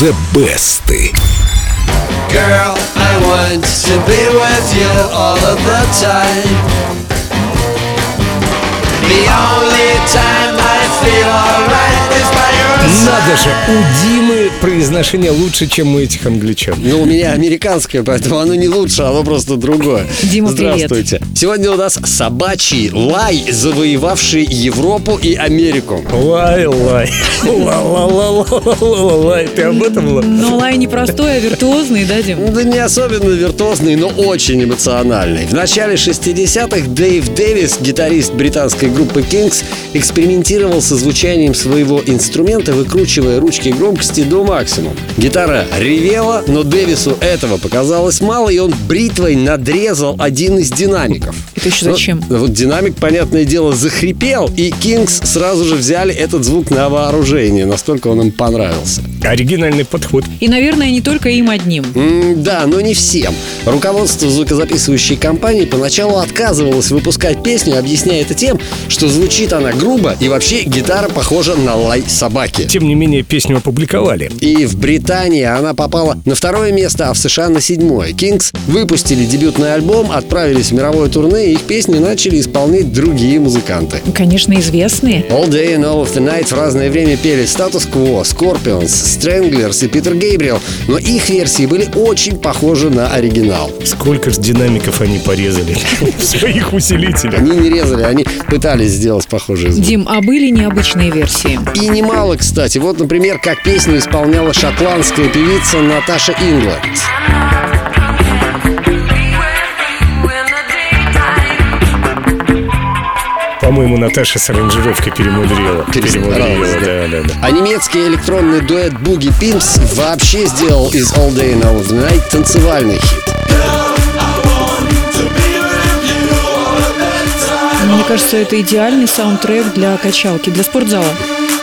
The Best. Girl, I want to be with you all of the time. The only time I feel Надо же, у Димы произношение лучше, чем у этих англичан. Ну, у меня американское, поэтому оно не лучше, оно просто другое. Дима, привет. Здравствуйте. Сегодня у нас собачий лай, завоевавший Европу и Америку. Лай, лай. Ла-ла-ла-ла-ла-лай. Ты об этом, Ла? Но лай не простой, а виртуозный, да, Дим? Да не особенно виртуозный, но очень эмоциональный. В начале 60-х Дэйв Дэвис, гитарист британской группы Kings, экспериментировал со звучанием своего инструмента, выкручивая ручки громкости до максимума. Гитара ревела, но Дэвису этого показалось мало, и он бритвой надрезал один из динамиков. Это еще Ну, зачем? вот динамик, понятное дело, захрипел, и Kings сразу же взяли этот звук на вооружение, настолько он им понравился. Оригинальный подход. И, наверное, не только им одним. М, да, но не всем. Руководство звукозаписывающей компании поначалу отказывалось выпускать песню, объясняя это тем, что звучит она грубо и вообще гитара похожа на лай собаки. Тем не менее, песню опубликовали. И в Британии она попала на второе место, а в США на седьмое. Кингс выпустили дебютный альбом, отправились в мировое турне, и их песни начали исполнять другие музыканты. Конечно, известные. All Day and All of the Night в разное время пели Status Quo, Scorpions, Stranglers и Питер Гейбриэл, но их версии были очень похожи на оригинал. Сколько ж динамиков они порезали в своих усилителях. Они не резали, они пытались сделать похожий звук. Дим, а были необычные версии? И немало, кстати. Вот, например, как песню исполняла шотландская певица Наташа Ингланд. По-моему, Наташа с аранжировкой перемудрила. Перемудрила, да, да, да. А немецкий электронный дуэт Буги Пимс вообще сделал из All Day and All of the Night танцевальный хит. Мне кажется, это идеальный саундтрек для качалки, для спортзала.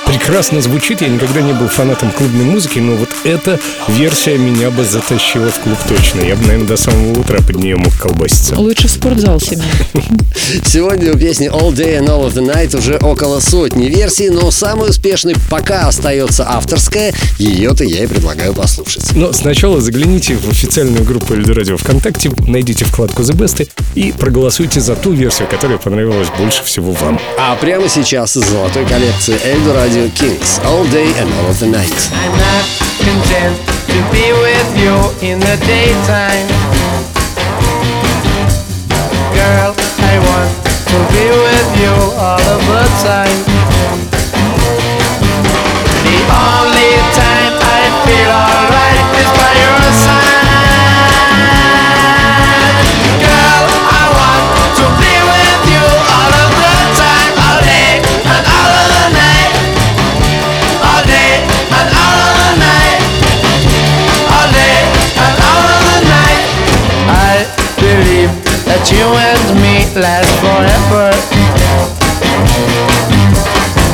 Прекрасно звучит, я никогда не был фанатом клубной музыки, но вот эта версия меня бы затащила в клуб точно. Я бы, наверное, до самого утра под нее мог колбаситься. Лучше в спортзал, Семен. Сегодня у песни All Day and All of the Night уже около сотни версий, но самой успешной пока остается авторская. Ее-то я и предлагаю послушать. Но сначала загляните в официальную группу Эльдорадио ВКонтакте, найдите вкладку The Best и проголосуйте за ту версию, которая понравилась больше всего вам. А прямо сейчас из золотой коллекции Эльдо Радио Kings All Day and All of the Night. I'm to be with you in the daytime. Girl, I want to be with you all of the time. And me last forever.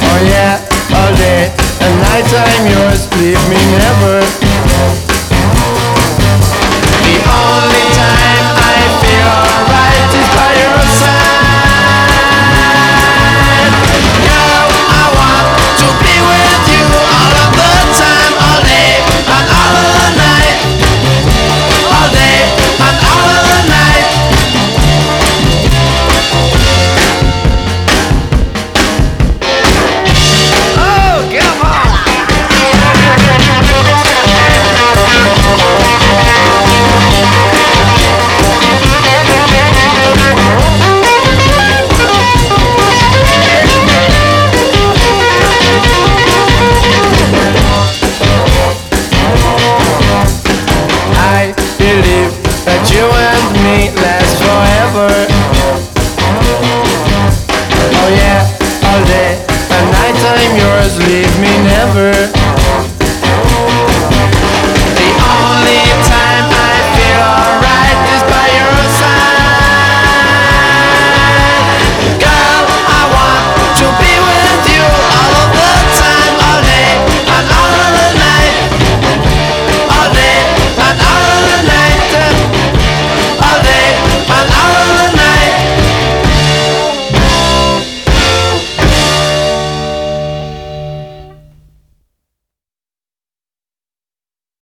Oh yeah, all day and night I'm yours, leave me never. Leave me never.